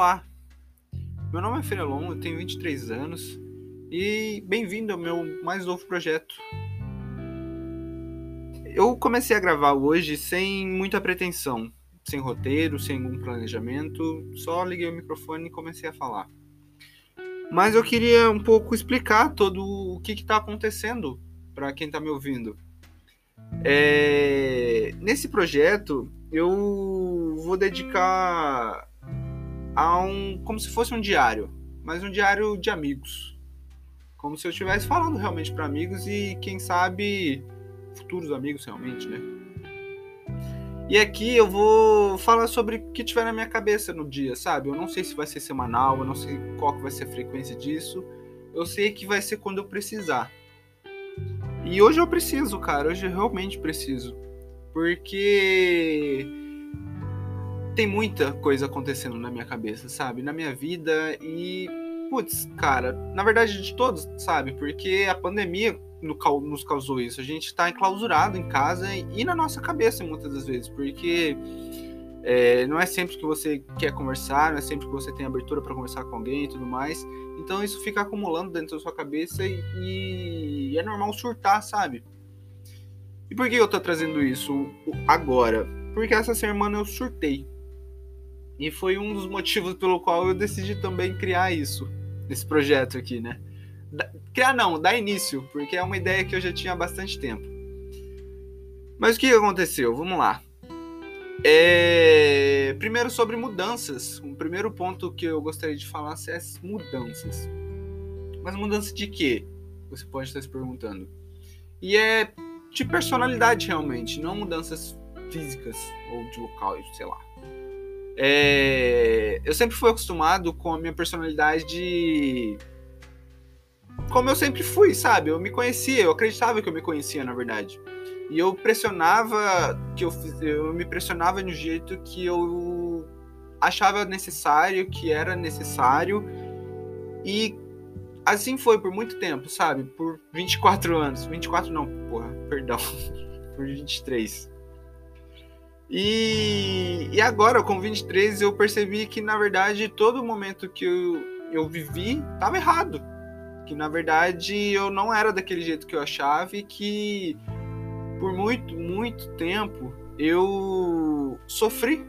Olá, meu nome é Ferelon, eu tenho 23 anos e bem-vindo ao meu mais novo projeto. Eu comecei a gravar hoje sem muita pretensão, sem roteiro, sem algum planejamento, só liguei o microfone e comecei a falar. Mas eu queria um pouco explicar todo o que está acontecendo para quem está me ouvindo. É... Nesse projeto, eu vou dedicar a um. como se fosse um diário, mas um diário de amigos. Como se eu estivesse falando realmente para amigos e, quem sabe, futuros amigos realmente, né? E aqui eu vou falar sobre o que tiver na minha cabeça no dia, sabe? Eu não sei se vai ser semanal, eu não sei qual que vai ser a frequência disso. Eu sei que vai ser quando eu precisar. E hoje eu preciso, cara. Hoje eu realmente preciso. Porque tem muita coisa acontecendo na minha cabeça, sabe? Na minha vida e. Putz, cara, na verdade de todos, sabe? Porque a pandemia nos causou isso. A gente tá enclausurado em casa e na nossa cabeça muitas das vezes, porque é, não é sempre que você quer conversar, não é sempre que você tem abertura para conversar com alguém e tudo mais. Então isso fica acumulando dentro da sua cabeça e, e é normal surtar, sabe? E por que eu tô trazendo isso agora? Porque essa semana eu surtei. E foi um dos motivos pelo qual eu decidi também criar isso, esse projeto aqui, né? Da, criar não, dar início, porque é uma ideia que eu já tinha há bastante tempo. Mas o que aconteceu? Vamos lá. É... Primeiro sobre mudanças. O primeiro ponto que eu gostaria de falar é as mudanças. Mas mudança de quê? Você pode estar se perguntando. E é de personalidade realmente, não mudanças físicas ou de local, sei lá. É, eu sempre fui acostumado com a minha personalidade como eu sempre fui, sabe? Eu me conhecia, eu acreditava que eu me conhecia, na verdade. E eu pressionava, que eu, eu me pressionava no jeito que eu achava necessário, que era necessário. E assim foi por muito tempo, sabe? Por 24 anos. 24 não, porra, perdão. por 23. E, e agora, com 23, eu percebi que, na verdade, todo momento que eu, eu vivi estava errado. Que, na verdade, eu não era daquele jeito que eu achava e que, por muito, muito tempo, eu sofri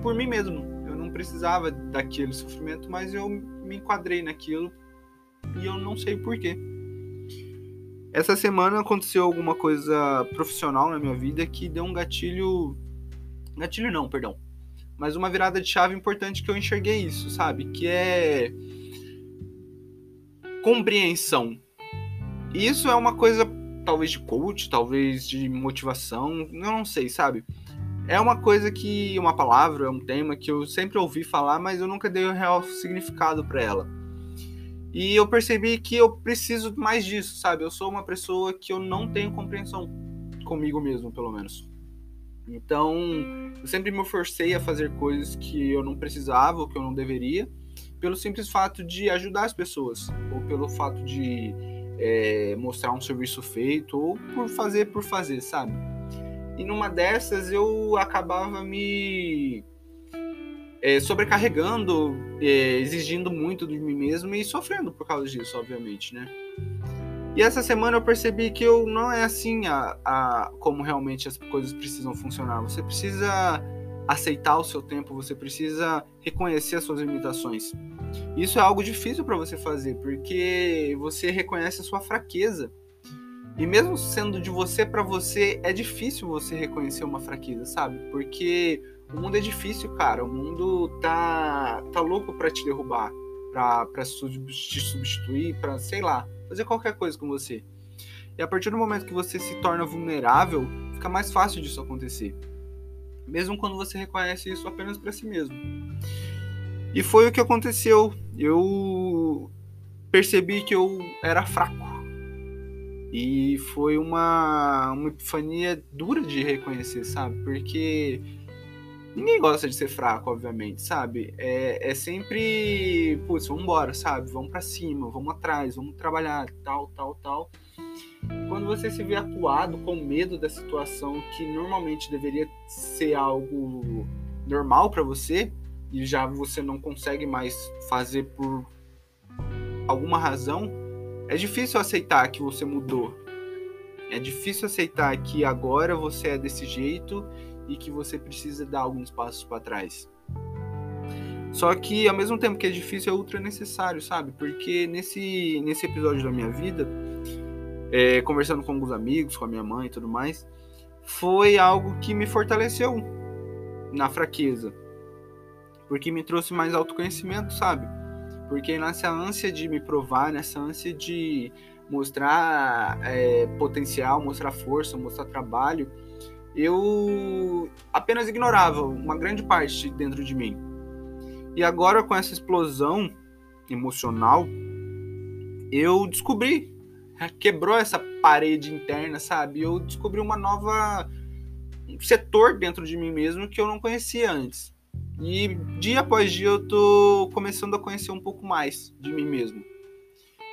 por mim mesmo. Eu não precisava daquele sofrimento, mas eu me enquadrei naquilo e eu não sei porquê. Essa semana aconteceu alguma coisa profissional na minha vida que deu um gatilho. Gatilho não, perdão. Mas uma virada de chave importante que eu enxerguei isso, sabe? Que é. Compreensão. E isso é uma coisa, talvez de coach, talvez de motivação, eu não sei, sabe? É uma coisa que. Uma palavra, é um tema que eu sempre ouvi falar, mas eu nunca dei o real significado para ela e eu percebi que eu preciso mais disso, sabe? Eu sou uma pessoa que eu não tenho compreensão comigo mesmo, pelo menos. Então, eu sempre me forcei a fazer coisas que eu não precisava, ou que eu não deveria, pelo simples fato de ajudar as pessoas, ou pelo fato de é, mostrar um serviço feito, ou por fazer por fazer, sabe? E numa dessas eu acabava me é, sobrecarregando, é, exigindo muito de mim mesmo e sofrendo por causa disso, obviamente, né? E essa semana eu percebi que eu não é assim a, a como realmente as coisas precisam funcionar. Você precisa aceitar o seu tempo, você precisa reconhecer as suas limitações. Isso é algo difícil para você fazer, porque você reconhece a sua fraqueza. E mesmo sendo de você para você, é difícil você reconhecer uma fraqueza, sabe? Porque o mundo é difícil, cara. O mundo tá, tá louco para te derrubar, pra, pra te substituir, pra, sei lá, fazer qualquer coisa com você. E a partir do momento que você se torna vulnerável, fica mais fácil disso acontecer. Mesmo quando você reconhece isso apenas para si mesmo. E foi o que aconteceu. Eu percebi que eu era fraco. E foi uma, uma epifania dura de reconhecer, sabe? Porque Ninguém gosta de ser fraco, obviamente, sabe? É, é sempre, putz, vamos embora, sabe? Vamos para cima, vamos atrás, vamos trabalhar, tal, tal, tal. Quando você se vê acuado com medo da situação que normalmente deveria ser algo normal para você, e já você não consegue mais fazer por alguma razão, é difícil aceitar que você mudou. É difícil aceitar que agora você é desse jeito e que você precisa dar alguns passos para trás. Só que ao mesmo tempo que é difícil, é ultra necessário, sabe? Porque nesse, nesse episódio da minha vida, é, conversando com alguns amigos, com a minha mãe e tudo mais, foi algo que me fortaleceu na fraqueza. Porque me trouxe mais autoconhecimento, sabe? Porque nessa ânsia de me provar, nessa ânsia de mostrar é, potencial, mostrar força, mostrar trabalho, eu apenas ignorava uma grande parte dentro de mim. E agora com essa explosão emocional, eu descobri, quebrou essa parede interna, sabe? Eu descobri uma nova um setor dentro de mim mesmo que eu não conhecia antes. E dia após dia eu tô começando a conhecer um pouco mais de mim mesmo.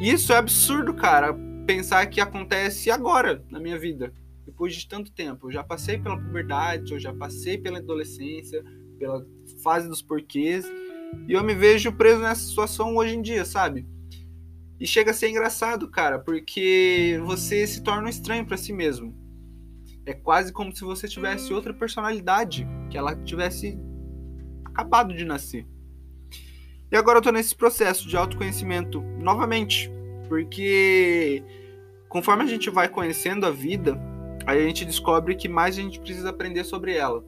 E isso é absurdo, cara, pensar que acontece agora na minha vida, depois de tanto tempo. Eu já passei pela puberdade, eu já passei pela adolescência, pela fase dos porquês, e eu me vejo preso nessa situação hoje em dia, sabe? E chega a ser engraçado, cara, porque você se torna um estranho para si mesmo. É quase como se você tivesse outra personalidade, que ela tivesse acabado de nascer. E agora eu tô nesse processo de autoconhecimento novamente, porque conforme a gente vai conhecendo a vida, a gente descobre que mais a gente precisa aprender sobre ela.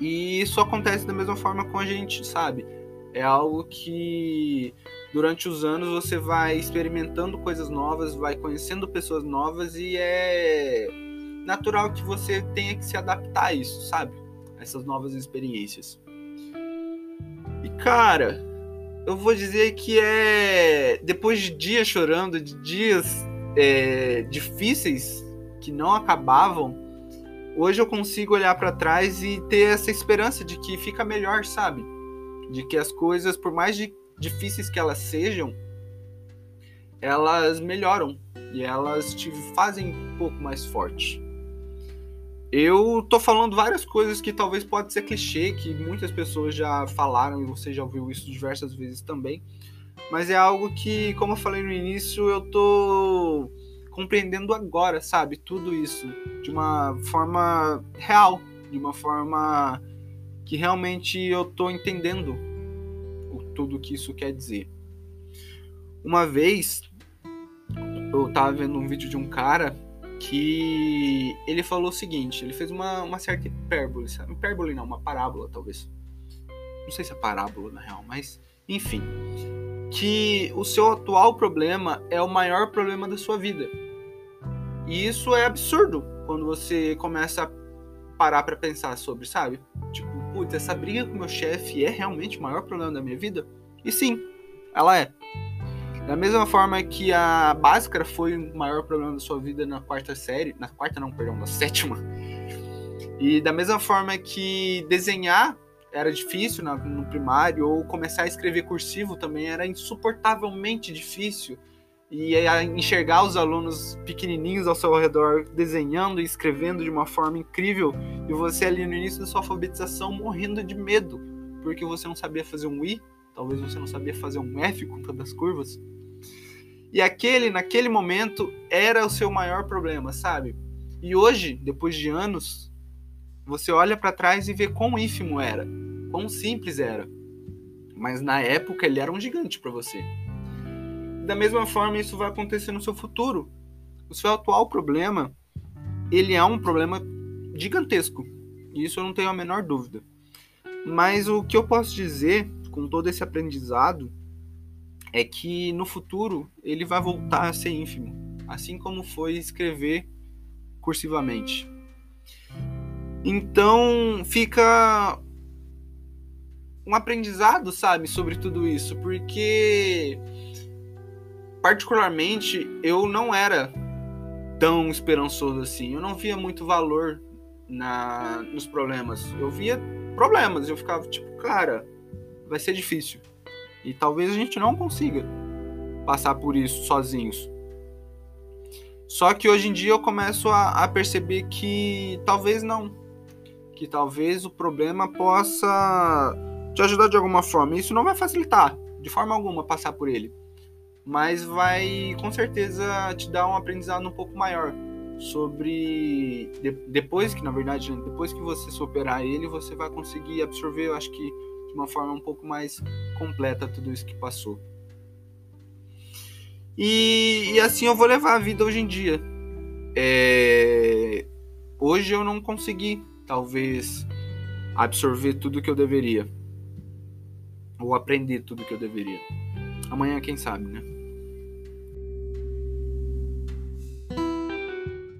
E isso acontece da mesma forma com a gente, sabe? É algo que durante os anos você vai experimentando coisas novas, vai conhecendo pessoas novas e é natural que você tenha que se adaptar a isso, sabe? A essas novas experiências. E cara, eu vou dizer que é depois de dias chorando, de dias é, difíceis que não acabavam, hoje eu consigo olhar para trás e ter essa esperança de que fica melhor, sabe? De que as coisas, por mais difíceis que elas sejam, elas melhoram e elas te fazem um pouco mais forte. Eu tô falando várias coisas que talvez pode ser clichê, que muitas pessoas já falaram e você já ouviu isso diversas vezes também, mas é algo que, como eu falei no início, eu tô compreendendo agora, sabe? Tudo isso de uma forma real, de uma forma que realmente eu tô entendendo o, tudo que isso quer dizer. Uma vez eu tava vendo um vídeo de um cara que ele falou o seguinte, ele fez uma, uma certa hipérbole? Hipérbole não, uma parábola talvez. Não sei se é parábola na real, mas enfim. Que o seu atual problema é o maior problema da sua vida e isso é absurdo quando você começa a parar para pensar sobre, sabe? Tipo, putz, essa briga com meu chefe é realmente o maior problema da minha vida? E sim, ela é. Da mesma forma que a Bhaskara foi o maior problema da sua vida na quarta série, na quarta não, perdão, na sétima. E da mesma forma que desenhar era difícil no primário, ou começar a escrever cursivo também era insuportavelmente difícil e enxergar os alunos pequenininhos ao seu redor desenhando e escrevendo de uma forma incrível e você ali no início da sua alfabetização morrendo de medo porque você não sabia fazer um i, talvez você não sabia fazer um f com todas as curvas. E aquele, naquele momento, era o seu maior problema, sabe? E hoje, depois de anos, você olha para trás e vê quão ínfimo era, quão simples era. Mas na época ele era um gigante para você da mesma forma isso vai acontecer no seu futuro. O seu atual problema, ele é um problema gigantesco. Isso eu não tenho a menor dúvida. Mas o que eu posso dizer com todo esse aprendizado é que no futuro ele vai voltar a ser ínfimo, assim como foi escrever cursivamente. Então fica um aprendizado, sabe, sobre tudo isso, porque particularmente, eu não era tão esperançoso assim. Eu não via muito valor na, nos problemas. Eu via problemas. Eu ficava tipo, cara, vai ser difícil. E talvez a gente não consiga passar por isso sozinhos. Só que hoje em dia eu começo a, a perceber que talvez não. Que talvez o problema possa te ajudar de alguma forma. Isso não vai facilitar de forma alguma passar por ele, mas vai com certeza te dar um aprendizado um pouco maior sobre de, depois que na verdade né, depois que você superar ele você vai conseguir absorver eu acho que de uma forma um pouco mais completa tudo isso que passou. E, e assim eu vou levar a vida hoje em dia. É, hoje eu não consegui talvez absorver tudo que eu deveria. Ou aprender tudo que eu deveria. Amanhã quem sabe né